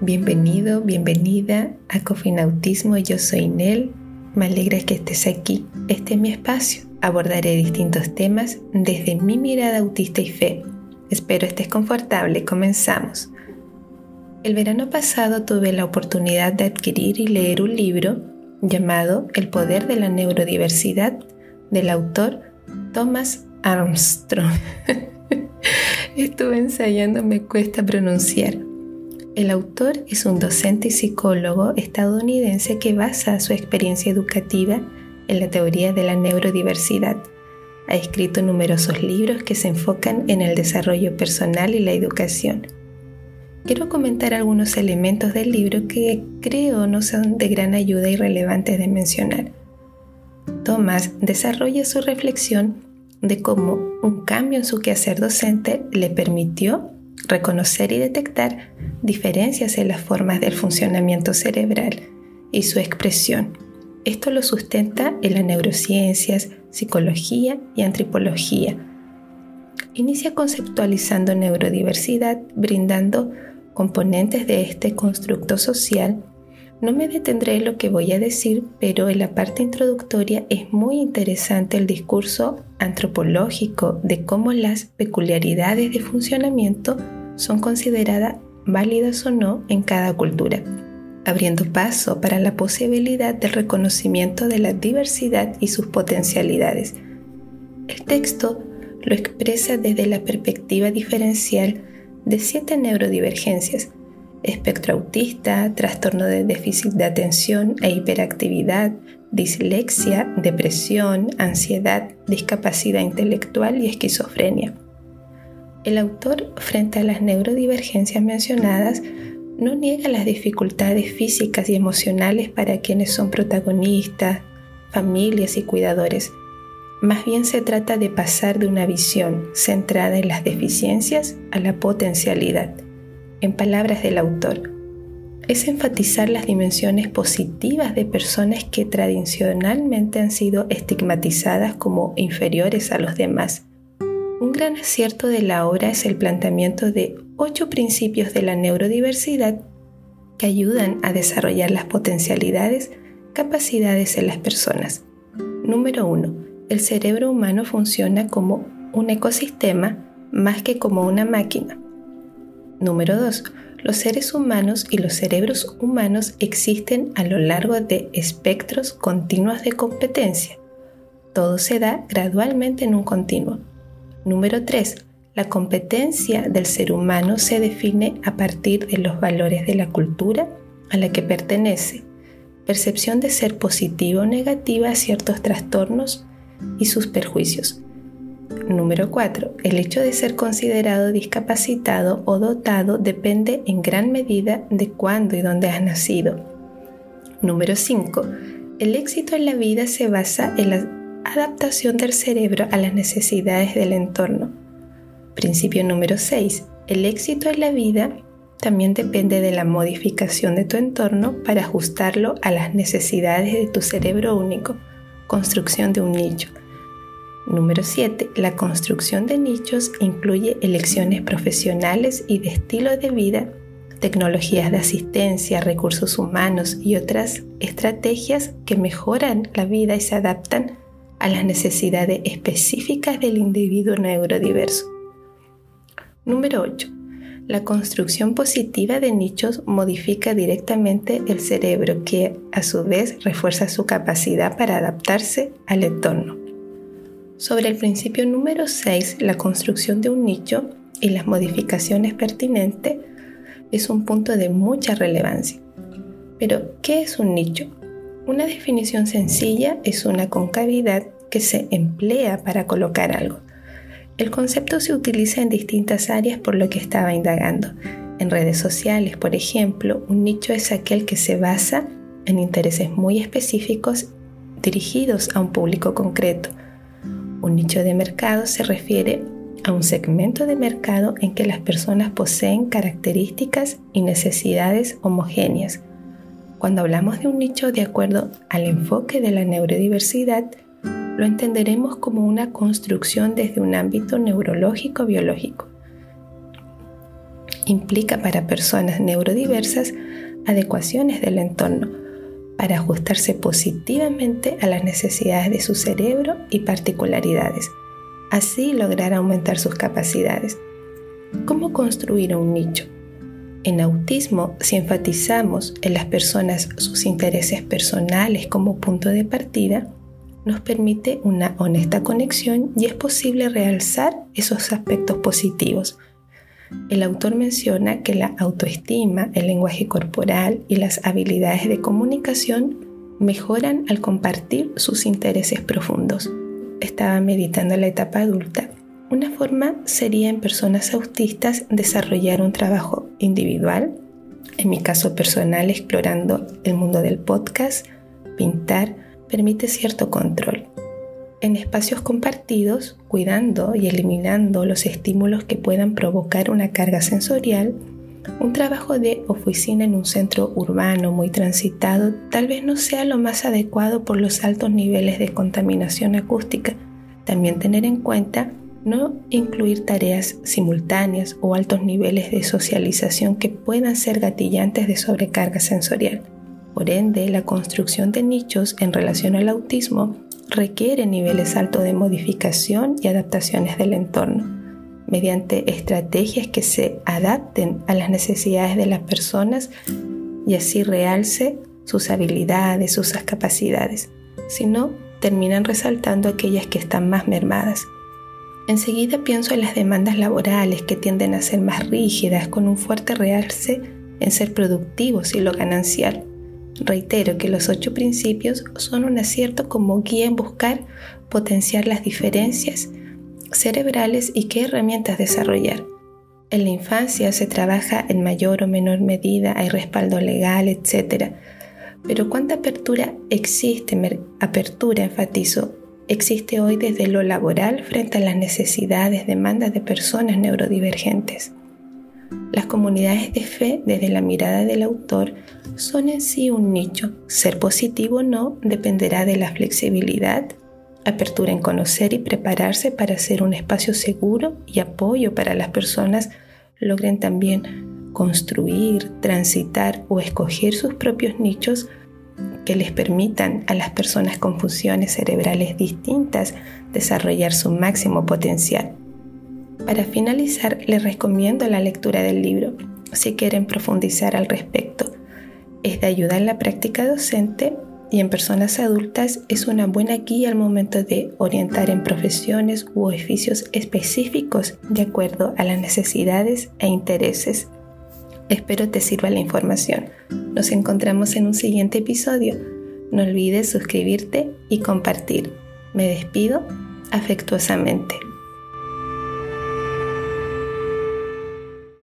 Bienvenido, bienvenida a Cofinautismo. Yo soy Nel. Me alegra que estés aquí. Este es mi espacio. Abordaré distintos temas desde mi mirada autista y fe. Espero estés confortable. Comenzamos. El verano pasado tuve la oportunidad de adquirir y leer un libro llamado El poder de la neurodiversidad del autor Thomas Armstrong. Estuve ensayando, me cuesta pronunciar. El autor es un docente y psicólogo estadounidense que basa su experiencia educativa en la teoría de la neurodiversidad. Ha escrito numerosos libros que se enfocan en el desarrollo personal y la educación. Quiero comentar algunos elementos del libro que creo no son de gran ayuda y relevantes de mencionar. Thomas desarrolla su reflexión de cómo un cambio en su quehacer docente le permitió reconocer y detectar diferencias en las formas del funcionamiento cerebral y su expresión. Esto lo sustenta en las neurociencias, psicología y antropología. Inicia conceptualizando neurodiversidad, brindando componentes de este constructo social. No me detendré en lo que voy a decir, pero en la parte introductoria es muy interesante el discurso antropológico de cómo las peculiaridades de funcionamiento son consideradas válidas o no en cada cultura, abriendo paso para la posibilidad del reconocimiento de la diversidad y sus potencialidades. El texto lo expresa desde la perspectiva diferencial de siete neurodivergencias, espectro autista, trastorno de déficit de atención e hiperactividad, dislexia, depresión, ansiedad, discapacidad intelectual y esquizofrenia. El autor, frente a las neurodivergencias mencionadas, no niega las dificultades físicas y emocionales para quienes son protagonistas, familias y cuidadores. Más bien se trata de pasar de una visión centrada en las deficiencias a la potencialidad. En palabras del autor, es enfatizar las dimensiones positivas de personas que tradicionalmente han sido estigmatizadas como inferiores a los demás un gran acierto de la obra es el planteamiento de ocho principios de la neurodiversidad que ayudan a desarrollar las potencialidades, capacidades en las personas. Número 1. El cerebro humano funciona como un ecosistema más que como una máquina. Número 2. Los seres humanos y los cerebros humanos existen a lo largo de espectros continuos de competencia. Todo se da gradualmente en un continuo. Número 3. La competencia del ser humano se define a partir de los valores de la cultura a la que pertenece, percepción de ser positiva o negativa a ciertos trastornos y sus perjuicios. Número 4. El hecho de ser considerado discapacitado o dotado depende en gran medida de cuándo y dónde has nacido. Número 5. El éxito en la vida se basa en la adaptación del cerebro a las necesidades del entorno. Principio número 6. El éxito en la vida también depende de la modificación de tu entorno para ajustarlo a las necesidades de tu cerebro único. Construcción de un nicho. Número 7. La construcción de nichos incluye elecciones profesionales y de estilo de vida, tecnologías de asistencia, recursos humanos y otras estrategias que mejoran la vida y se adaptan a las necesidades específicas del individuo neurodiverso. Número 8. La construcción positiva de nichos modifica directamente el cerebro que a su vez refuerza su capacidad para adaptarse al entorno. Sobre el principio número 6, la construcción de un nicho y las modificaciones pertinentes es un punto de mucha relevancia. Pero, ¿qué es un nicho? Una definición sencilla es una concavidad que se emplea para colocar algo. El concepto se utiliza en distintas áreas por lo que estaba indagando. En redes sociales, por ejemplo, un nicho es aquel que se basa en intereses muy específicos dirigidos a un público concreto. Un nicho de mercado se refiere a un segmento de mercado en que las personas poseen características y necesidades homogéneas cuando hablamos de un nicho de acuerdo al enfoque de la neurodiversidad, lo entenderemos como una construcción desde un ámbito neurológico-biológico. Implica para personas neurodiversas adecuaciones del entorno para ajustarse positivamente a las necesidades de su cerebro y particularidades, así lograr aumentar sus capacidades. ¿Cómo construir un nicho? En autismo, si enfatizamos en las personas sus intereses personales como punto de partida, nos permite una honesta conexión y es posible realzar esos aspectos positivos. El autor menciona que la autoestima, el lenguaje corporal y las habilidades de comunicación mejoran al compartir sus intereses profundos. Estaba meditando la etapa adulta una forma sería en personas autistas desarrollar un trabajo individual, en mi caso personal explorando el mundo del podcast, pintar, permite cierto control. En espacios compartidos, cuidando y eliminando los estímulos que puedan provocar una carga sensorial, un trabajo de oficina en un centro urbano muy transitado tal vez no sea lo más adecuado por los altos niveles de contaminación acústica. También tener en cuenta no incluir tareas simultáneas o altos niveles de socialización que puedan ser gatillantes de sobrecarga sensorial. Por ende, la construcción de nichos en relación al autismo requiere niveles altos de modificación y adaptaciones del entorno, mediante estrategias que se adapten a las necesidades de las personas y así realce sus habilidades, sus capacidades. Si no, terminan resaltando aquellas que están más mermadas Enseguida pienso en las demandas laborales que tienden a ser más rígidas, con un fuerte realce en ser productivos y lo ganancial. Reitero que los ocho principios son un acierto como guía en buscar potenciar las diferencias cerebrales y qué herramientas desarrollar. En la infancia se trabaja en mayor o menor medida, hay respaldo legal, etc. Pero ¿cuánta apertura existe? Apertura, enfatizo, existe hoy desde lo laboral frente a las necesidades, demandas de personas neurodivergentes. Las comunidades de fe, desde la mirada del autor, son en sí un nicho. Ser positivo o no dependerá de la flexibilidad, apertura en conocer y prepararse para ser un espacio seguro y apoyo para las personas logren también construir, transitar o escoger sus propios nichos que les permitan a las personas con funciones cerebrales distintas desarrollar su máximo potencial. Para finalizar, les recomiendo la lectura del libro si quieren profundizar al respecto. Es de ayuda en la práctica docente y en personas adultas es una buena guía al momento de orientar en profesiones u oficios específicos de acuerdo a las necesidades e intereses Espero te sirva la información. Nos encontramos en un siguiente episodio. No olvides suscribirte y compartir. Me despido afectuosamente.